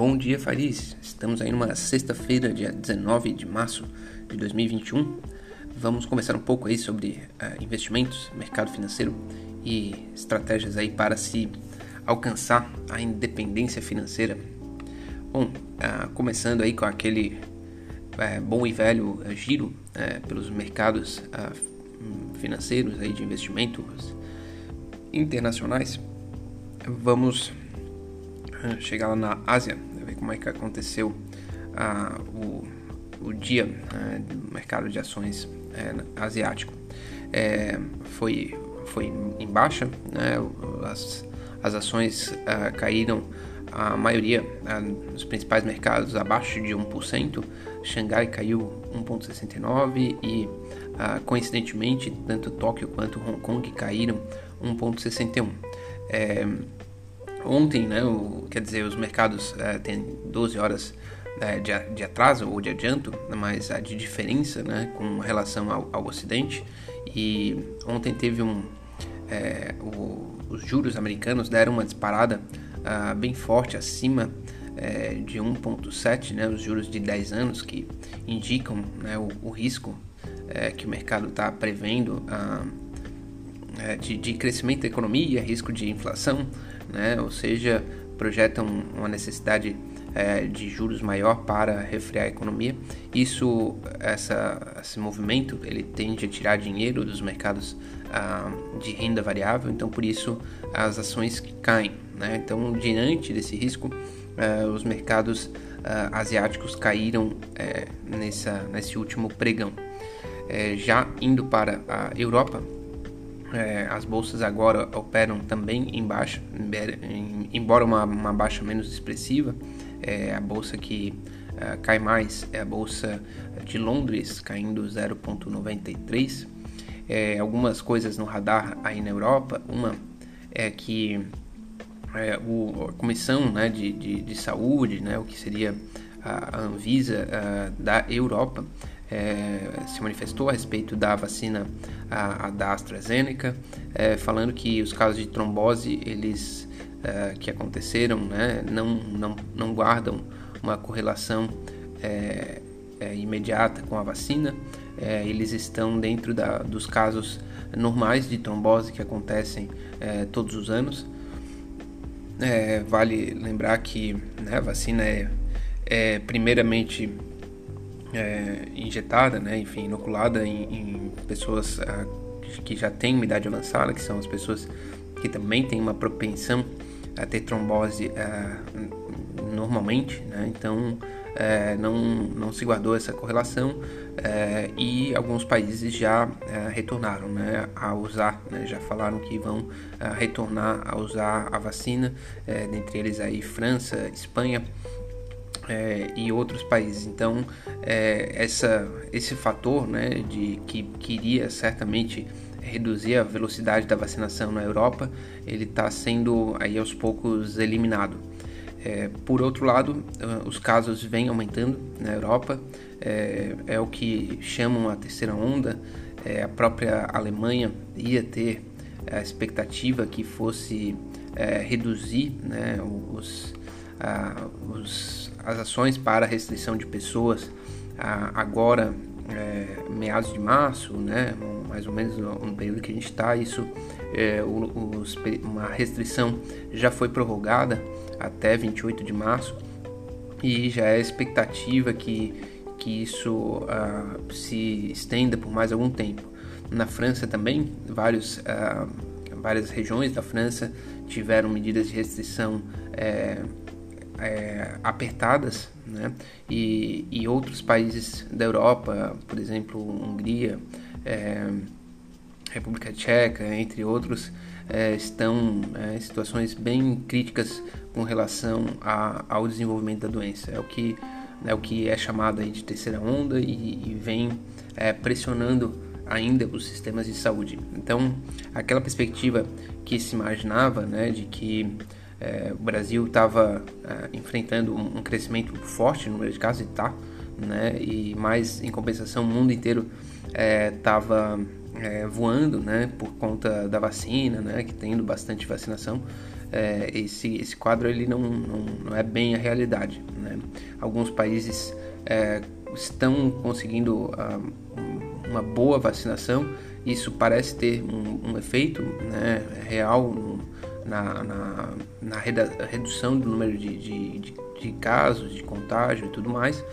Bom dia, Faris. Estamos aí numa sexta-feira, dia 19 de março de 2021. Vamos conversar um pouco aí sobre uh, investimentos, mercado financeiro e estratégias aí para se alcançar a independência financeira. Bom, uh, começando aí com aquele uh, bom e velho giro pelos mercados financeiros aí de investimentos internacionais. Vamos chegar lá na Ásia, como é que aconteceu ah, o, o dia ah, do mercado de ações é, asiático. É, foi, foi em baixa, né? as, as ações ah, caíram a maioria ah, nos principais mercados abaixo de 1%, Xangai caiu 1,69% e ah, coincidentemente tanto Tóquio quanto Hong Kong caíram 1,61%. É, ontem, né, o, quer dizer, os mercados é, têm 12 horas é, de, de, atraso ou de adianto, mas a de diferença né, com relação ao, ao Ocidente. E ontem teve um. É, o, os juros americanos deram uma disparada uh, bem forte acima é, de 1,7, né, os juros de 10 anos, que indicam né, o, o risco é, que o mercado está prevendo uh, de, de crescimento da economia, risco de inflação né? ou seja, projetam uma necessidade é, de juros maior para refrear a economia. Isso, essa, esse movimento, ele tende a tirar dinheiro dos mercados ah, de renda variável, então por isso as ações caem. Né? Então, diante desse risco, ah, os mercados ah, asiáticos caíram é, nessa, nesse último pregão. É, já indo para a Europa, é, as bolsas agora operam também em baixa, embora uma, uma baixa menos expressiva. É, a bolsa que é, cai mais é a bolsa de Londres, caindo 0,93. É, algumas coisas no radar aí na Europa. Uma é que é, o, a Comissão né, de, de, de, Saúde, né, o que seria a Anvisa a, da Europa, é, se manifestou a respeito da vacina a, a da AstraZeneca, é, falando que os casos de trombose eles é, que aconteceram né, não, não, não guardam uma correlação imediata com a vacina, eles estão dentro da, dos casos normais de trombose que acontecem todos os anos. vale lembrar que né, a vacina é, é primeiramente é, injetada, né, enfim, inoculada em, em pessoas ah, que já têm idade avançada, que são as pessoas que também têm uma propensão a ter trombose ah, normalmente, né, então é, não, não se guardou essa correlação é, e alguns países já é, retornaram né, a usar, né, já falaram que vão é, retornar a usar a vacina, é, dentre eles aí França, Espanha, é, e outros países. Então, é, essa, esse fator né, de que queria certamente reduzir a velocidade da vacinação na Europa, ele está sendo aí aos poucos eliminado. É, por outro lado, uh, os casos vêm aumentando na Europa, é, é, o que chamam a terceira onda. É, a própria Alemanha ia ter a expectativa que fosse é, reduzir né, os, os, as ações para restrição de pessoas agora é, meados de março, né, mais ou menos no período que a gente está, isso é, os, uma restrição já foi prorrogada até 28 de março e já é expectativa que, que isso uh, se estenda por mais algum tempo. Na França também, vários, uh, várias regiões da França tiveram medidas de restrição é, é, apertadas, né? E, e, outros países da Europa, por exemplo, Hungria, é, República Tcheca, entre outros, é, estão é, em situações bem críticas com relação a, ao desenvolvimento da doença. É o que é o que é chamado de terceira onda e, e vem é, pressionando ainda os sistemas de saúde. Então, aquela perspectiva que se imaginava, né, de que é, o Brasil estava é, enfrentando um, um, crescimento forte no número de casos e está, né? E mais em compensação o mundo inteiro estava é, é, voando, né, por conta da vacina, né, que tendo bastante vacinação, é, esse, esse quadro ele não, não, não, é bem a realidade. Né? Alguns países é, estão conseguindo uh, uma boa vacinação, isso parece ter um, um efeito né, real na, na, na, redução do número de, de, de, de casos, de contágio e tudo mais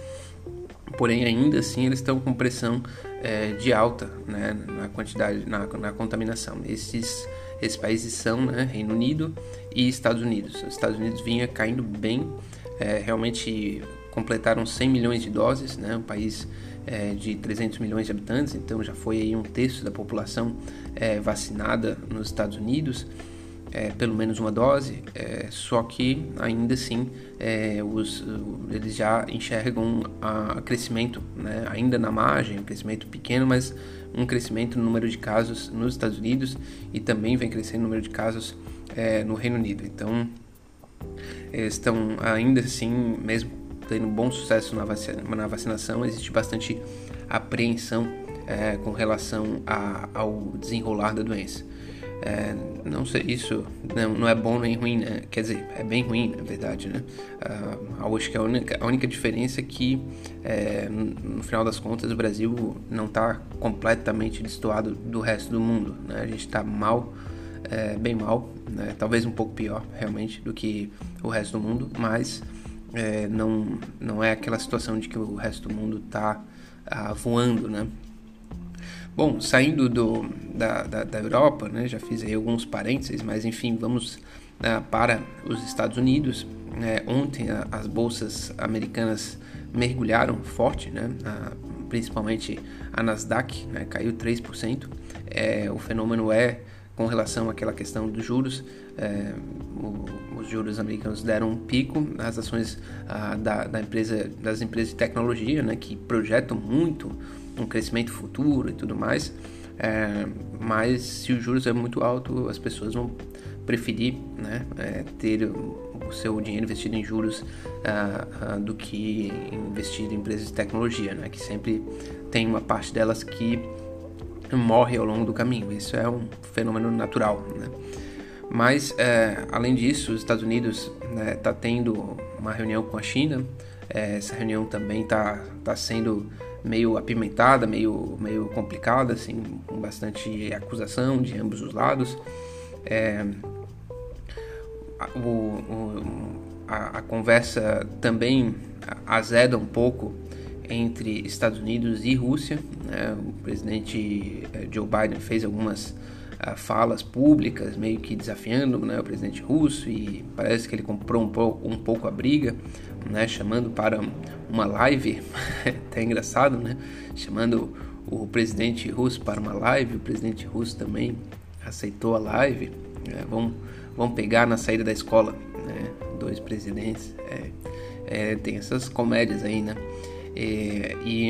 porém ainda assim eles estão com pressão é, de alta né, na quantidade, na, na contaminação. Esses, esses países são né, Reino Unido e Estados Unidos. Os Estados Unidos vinha caindo bem, é, realmente completaram 100 milhões de doses, né, um país é, de 300 milhões de habitantes, então já foi aí um terço da população é, vacinada nos Estados Unidos é, pelo menos uma dose, é, só que ainda assim é, os, eles já enxergam a, crescimento, né, ainda na margem, um crescimento pequeno, mas um crescimento no número de casos nos Estados Unidos e também vem crescendo o número de casos é, no Reino Unido. Então, estão ainda assim, mesmo tendo bom sucesso na, vacina, na vacinação, existe bastante apreensão é, com relação a, ao desenrolar da doença. É, não sei, isso não, não, é bom nem ruim, né? Quer dizer, é bem ruim, na verdade, né? Uh, acho que a única, a única diferença é que, é, no final das contas, o Brasil não está completamente destoado do resto do mundo, né? A gente está mal, é, bem mal, né? Talvez um pouco pior, realmente, do que o resto do mundo, mas é, não, não é aquela situação de que o resto do mundo está uh, voando, né? Bom, saindo do, da, da, da, Europa, né, já fiz aí alguns parênteses, mas enfim, vamos uh, para os Estados Unidos. É, ontem a, as bolsas americanas mergulharam forte, né, principalmente a Nasdaq né, caiu 3%. É, o fenômeno é com relação àquela questão dos juros, é, o, os juros americanos deram um pico, as ações ah, da, da, empresa, das empresas de tecnologia, né, que projetam muito um crescimento futuro e tudo mais. É, mas se o juros é muito alto, as pessoas vão preferir né, é, ter o seu dinheiro investido em juros uh, uh, do que investido em empresas de tecnologia, né, que sempre tem uma parte delas que morre ao longo do caminho. Isso é um fenômeno natural. Né? Mas, é, além disso, os Estados Unidos está né, tá tendo uma reunião com a China. É, essa reunião também está tá sendo meio apimentada, meio, meio complicada, assim, com bastante acusação de ambos os lados. É, o, o, a, a, conversa também azeda um pouco entre Estados Unidos e Rússia. Né? O presidente é, Joe Biden fez algumas uh, falas públicas, meio que desafiando né, o presidente russo, e parece que ele comprou um um pouco a briga né, chamando para uma live, até engraçado, né, chamando o presidente russo para uma live, o presidente russo também aceitou a live, é, vão, vão pegar na saída da escola, né, dois presidentes, é, é, tem essas comédias aí, né, é, e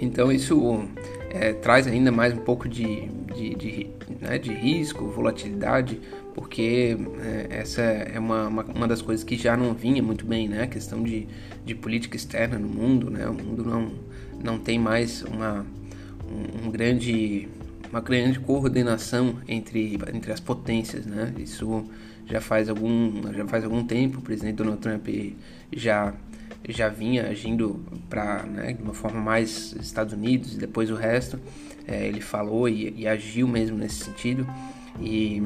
então isso é, traz ainda mais um pouco de, de, de, né, de risco, volatilidade porque é, essa é uma, uma, uma, das coisas que já não vinha muito bem, né? A questão de, de política externa no mundo, né? O mundo não, não tem mais uma, um, um grande, uma grande coordenação entre, entre as potências, né? Isso já faz algum, já faz algum tempo, o presidente Donald Trump já já vinha agindo para né, de uma forma mais Estados Unidos e depois o resto é, ele falou e, e agiu mesmo nesse sentido e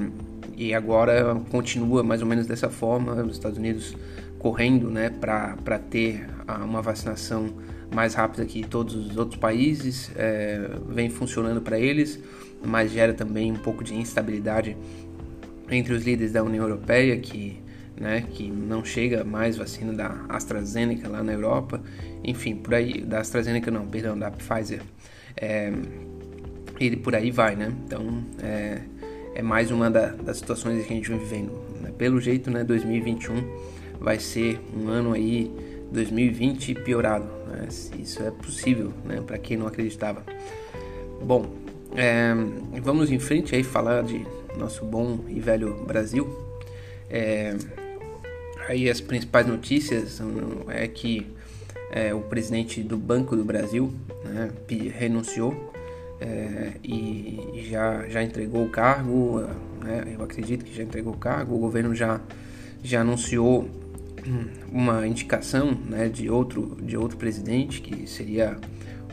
e agora continua mais ou menos dessa forma, os Estados Unidos correndo né, para ter uma vacinação mais rápida que todos os outros países, é, vem funcionando para eles, mas gera também um pouco de instabilidade entre os líderes da União Europeia, que, né, que não chega mais vacina da AstraZeneca lá na Europa, enfim, por aí, da AstraZeneca não, perdão, da Pfizer, é, por aí vai, né, então é, é mais uma da, das situações que a gente vem vivendo. Né? Pelo jeito, né, 2021 vai ser um ano aí, 2020 piorado. Né? Isso é possível, né, para quem não acreditava. Bom, é, vamos em frente aí falar de nosso bom e velho Brasil. É, aí as principais notícias é que é, o presidente do Banco do Brasil né, renunciou é, e já, já entregou o cargo, né? eu acredito que já entregou o cargo, o governo já, já anunciou uma indicação né, de, outro, de outro presidente, que seria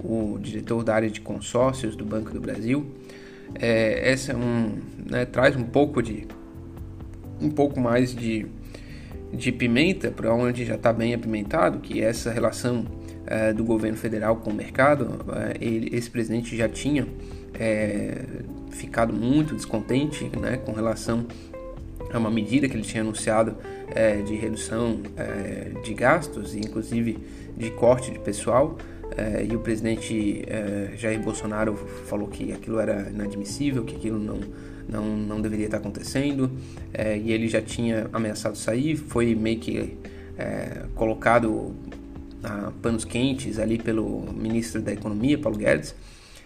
o diretor da área de consórcios do Banco do Brasil. É, essa é um, né, traz um pouco de um pouco mais de, de pimenta para onde já está bem apimentado, que é essa relação é, do governo federal com o mercado. É, ele, esse presidente já tinha é, ficado muito descontente né, com relação a uma medida que ele tinha anunciado é, de redução é, de gastos e inclusive de corte de pessoal. E o presidente Jair Bolsonaro falou que aquilo era inadmissível, que aquilo não, não, não deveria estar acontecendo, e ele já tinha ameaçado sair, foi meio que colocado a panos quentes ali pelo ministro da Economia, Paulo Guedes,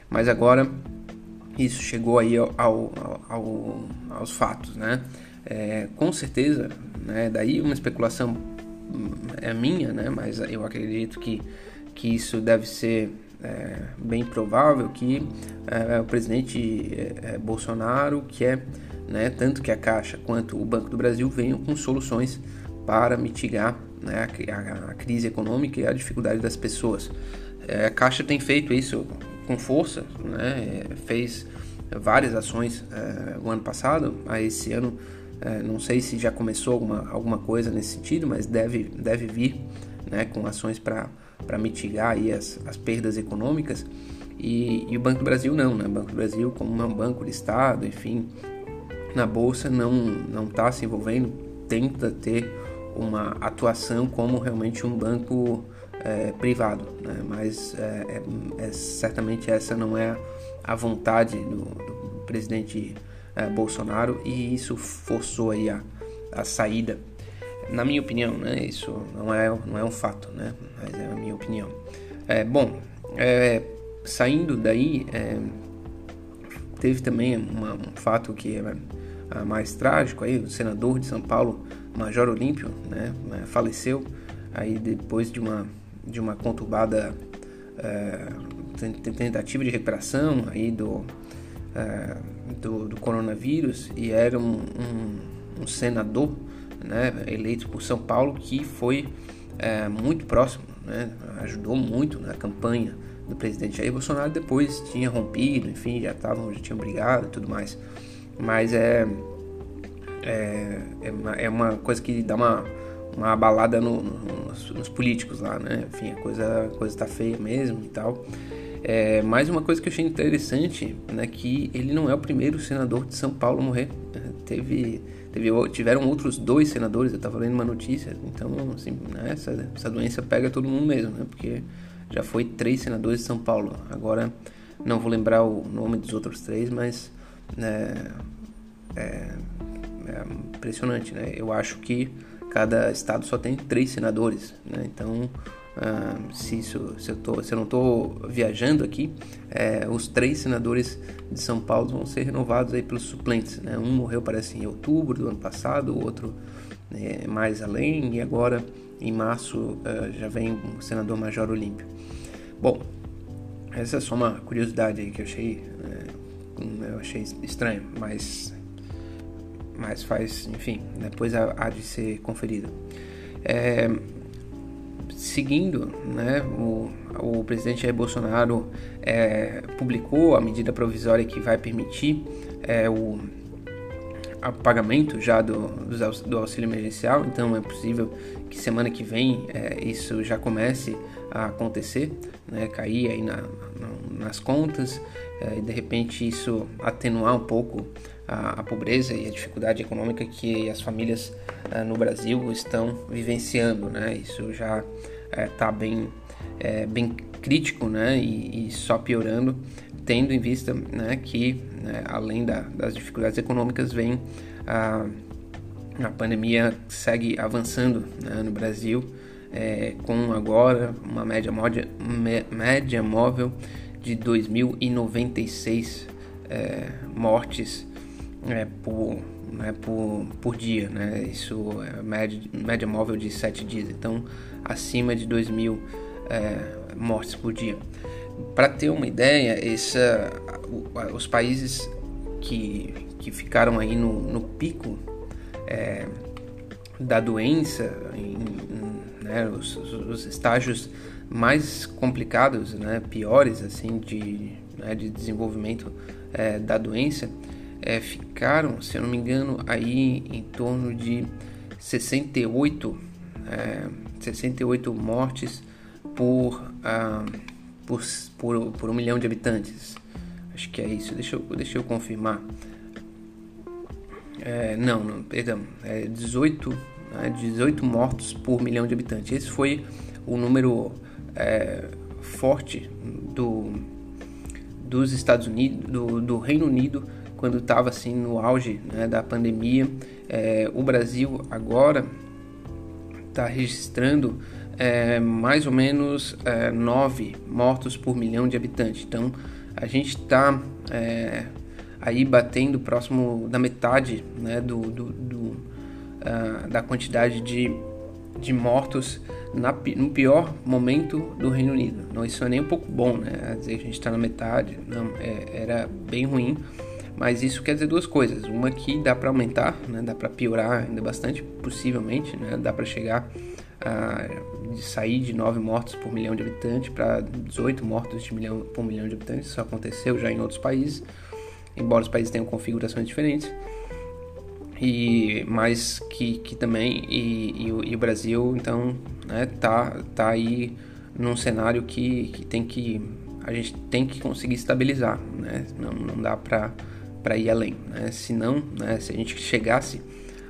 mas agora isso chegou aí ao, ao, ao, aos fatos, né? É, com certeza, né, daí uma especulação hum, é minha, né, mas eu acredito que, que isso deve ser é, bem provável que é, o presidente é, é, Bolsonaro quer, né, tanto que a Caixa quanto o Banco do Brasil venham com soluções para mitigar né, a, a, crise econômica e a dificuldade das pessoas. É, a Caixa tem feito isso com força, né, fez várias ações o ano passado, a esse ano é, não sei se já começou alguma, alguma coisa nesse sentido, mas deve, deve vir né, com ações para mitigar aí as, as perdas econômicas. E, e, o Banco do Brasil não, né? O Banco do Brasil, como é um banco de Estado, enfim, na Bolsa não está se envolvendo, tenta ter uma atuação como realmente um banco é, privado, né? mas é, é, é certamente essa não é a vontade do, do presidente é, Bolsonaro e isso forçou aí a, a saída. Na minha opinião, né? Isso não é, não é um fato, né? Mas é a minha opinião. É, bom, saindo daí, teve também uma, um fato que é mais trágico aí, o senador de São Paulo, Major Olímpio, né? É, faleceu aí depois de uma, de uma conturbada é, tentativa de recuperação aí do é, do, do, coronavírus e era um, um, um, senador né, eleito por São Paulo que foi é, muito próximo, né, ajudou muito na campanha do presidente Jair Bolsonaro. Depois tinha rompido, enfim, já estavam, já tinham brigado e tudo mais. Mas é, é, é, uma, é uma coisa que dá uma, uma abalada no, no, nos, nos, políticos lá, né? Enfim, a coisa, a coisa tá feia mesmo e tal. É, mais uma coisa que eu achei interessante, né, que ele não é o primeiro senador de São Paulo a morrer. É, teve, teve, tiveram outros dois senadores, eu estava lendo uma notícia, então assim, né, essa, essa doença pega todo mundo mesmo, né, porque já foi três senadores de São Paulo. Agora não vou lembrar o nome dos outros três, mas né, é, é impressionante, né? Eu acho que cada estado só tem três senadores, né? Então Uh, se, isso, se, eu tô, se eu não estou viajando aqui, é, os três senadores de São Paulo vão ser renovados aí pelos suplentes. Né? Um morreu, parece, em outubro do ano passado, o outro é, mais além, e agora em março uh, já vem o senador Major Olímpio. Bom, essa é só uma curiosidade aí que eu achei, é, eu achei estranho, mas, mas faz, enfim, depois há, de ser conferido. É, seguindo, né, o, o presidente Jair Bolsonaro é, publicou a medida provisória que vai permitir é, o pagamento já do, do auxílio emergencial, então é possível que semana que vem é, isso já comece a acontecer, né, cair aí na, na, nas contas é, e de repente isso atenuar um pouco a, a, pobreza e a dificuldade econômica que as famílias é, no Brasil estão vivenciando, né? Isso já está é, bem, bem crítico, né? E, e, só piorando, tendo em vista, né, que né, além da, das dificuldades econômicas vem a, a pandemia segue avançando né, no Brasil, é, com agora uma média, módia, média móvel de 2.096 é, mortes é, por, né, por, por dia, né? Isso é média, média móvel de 7 dias, então acima de 2 mil é, mortes por dia. para ter uma ideia, essa, os países que, que ficaram aí no, no pico é, da doença, em, né, os, os, estágios mais complicados, né, piores assim de, né, de desenvolvimento é, da doença, é, ficaram, se eu não me engano, aí em torno de 68, é, 68 mortes por, ah, por, por, por um milhão de habitantes. Acho que é isso. Deixa eu, deixa eu confirmar. É, não, não, perdão. É 18, né, 18 mortos por milhão de habitantes. Esse foi o número é, forte do, dos Estados Unidos, do, do Reino Unido, quando estava assim no auge né, da pandemia. É, o Brasil agora está registrando é, mais ou menos é, 9 mortos por milhão de habitantes. Então a gente está é, aí batendo próximo da metade né, do, do, do uh, da quantidade de, de mortos na, no pior momento do Reino Unido. Não, isso é nem um pouco bom, né? Dizer que a gente está na metade, não, é, era bem ruim. Mas isso quer dizer duas coisas. Uma que dá para aumentar, né? dá para piorar ainda bastante, possivelmente, né? dá para chegar a de sair de 9 mortos por milhão de habitantes para 18 mortos de milhão, por milhão de habitantes. Isso aconteceu já em outros países, embora os países tenham configurações diferentes. E, mas que, que também, e, e, o, e o Brasil, então, né, tá, tá aí num cenário que, que tem que a gente tem que conseguir estabilizar, né? Não, não dá para ir além, né? Se não, né, se a gente chegasse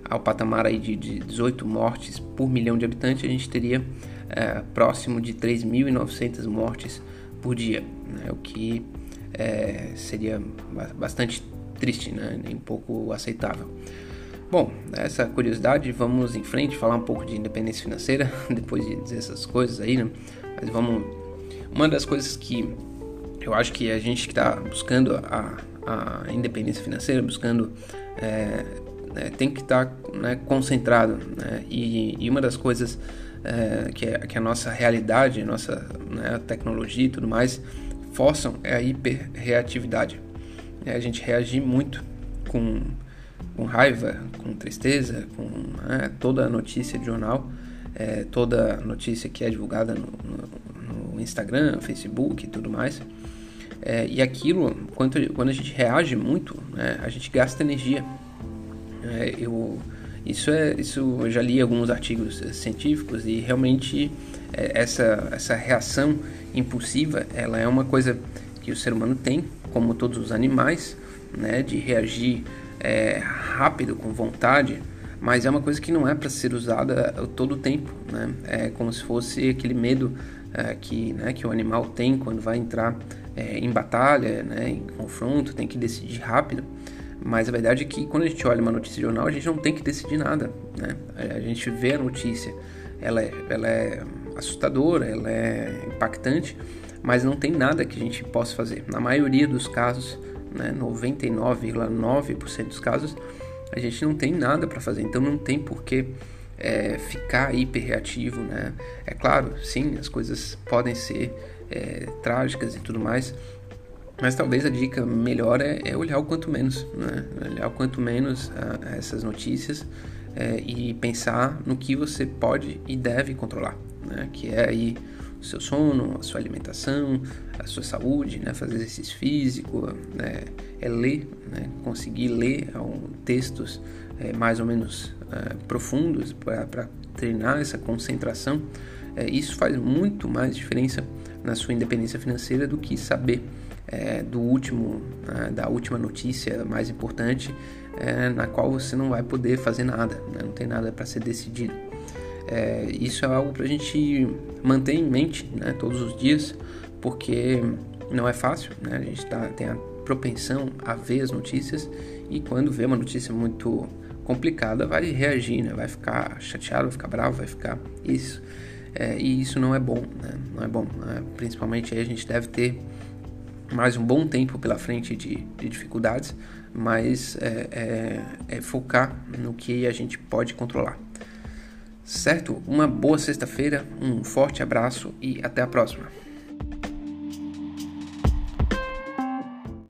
ao patamar aí de, de 18 mortes por milhão de habitantes, a gente teria é, próximo de 3.900 mortes por dia, né? o que é, seria bastante triste, né? nem um pouco aceitável. Bom, essa curiosidade, vamos em frente, falar um pouco de independência financeira, depois de dizer essas coisas aí, né? Mas vamos. Uma das coisas que eu acho que a gente que está buscando a, a independência financeira, buscando é, né, tem que estar tá, né, concentrado. Né? E, e, uma das coisas é, que, é, que a nossa realidade, a nossa né, tecnologia e tudo mais forçam é a hiperreatividade. É a gente reagir muito com, com raiva, com tristeza, com né, toda notícia de jornal, é, toda notícia que é divulgada no, no, no Instagram, Facebook e tudo mais. É, e aquilo, quando, quando a gente reage muito, né, a gente gasta energia. É, eu, isso é, isso eu já li alguns artigos científicos e realmente é, essa, essa reação impulsiva, ela é uma coisa que o ser humano tem, como todos os animais, né, de reagir é, rápido, com vontade, mas é uma coisa que não é para ser usada todo o tempo, né? É como se fosse aquele medo é, que, né, que o animal tem quando vai entrar é, em batalha, né, em confronto, tem que decidir rápido. Mas a verdade é que quando a gente olha uma notícia de jornal, a gente não tem que decidir nada. Né? A gente vê a notícia, ela é, ela é assustadora, ela é impactante, mas não tem nada que a gente possa fazer. Na maioria dos casos, né, 99,9% dos casos, a gente não tem nada para fazer. Então não tem porquê é, ficar hiperreativo. Né? É claro, sim, as coisas podem ser é, trágicas e tudo mais, mas talvez a dica melhor é, é olhar o quanto menos, né? olhar o quanto menos a, a essas notícias é, e pensar no que você pode e deve controlar, né? que é aí o seu sono, a sua alimentação, a sua saúde, né? fazer exercício físico, né? é ler, né? conseguir ler um, textos é, mais ou menos é, profundos para treinar essa concentração. É, isso faz muito mais diferença na sua independência financeira do que saber é, do último, né, da última notícia mais importante, é, na qual você não vai poder fazer nada, né, não tem nada para ser decidido. É, isso é algo para a gente manter em mente né, todos os dias, porque não é fácil, né, a gente tá, tem a propensão a ver as notícias e quando vê uma notícia muito complicada vai reagir, né, vai ficar chateado, vai ficar bravo, vai ficar isso. É, e isso não é bom, né? não é bom. Né? Principalmente a gente deve ter mais um bom tempo pela frente de, de dificuldades, mas é, é, é, focar no que a gente pode controlar. Certo? Uma boa sexta-feira, um forte abraço e até a próxima.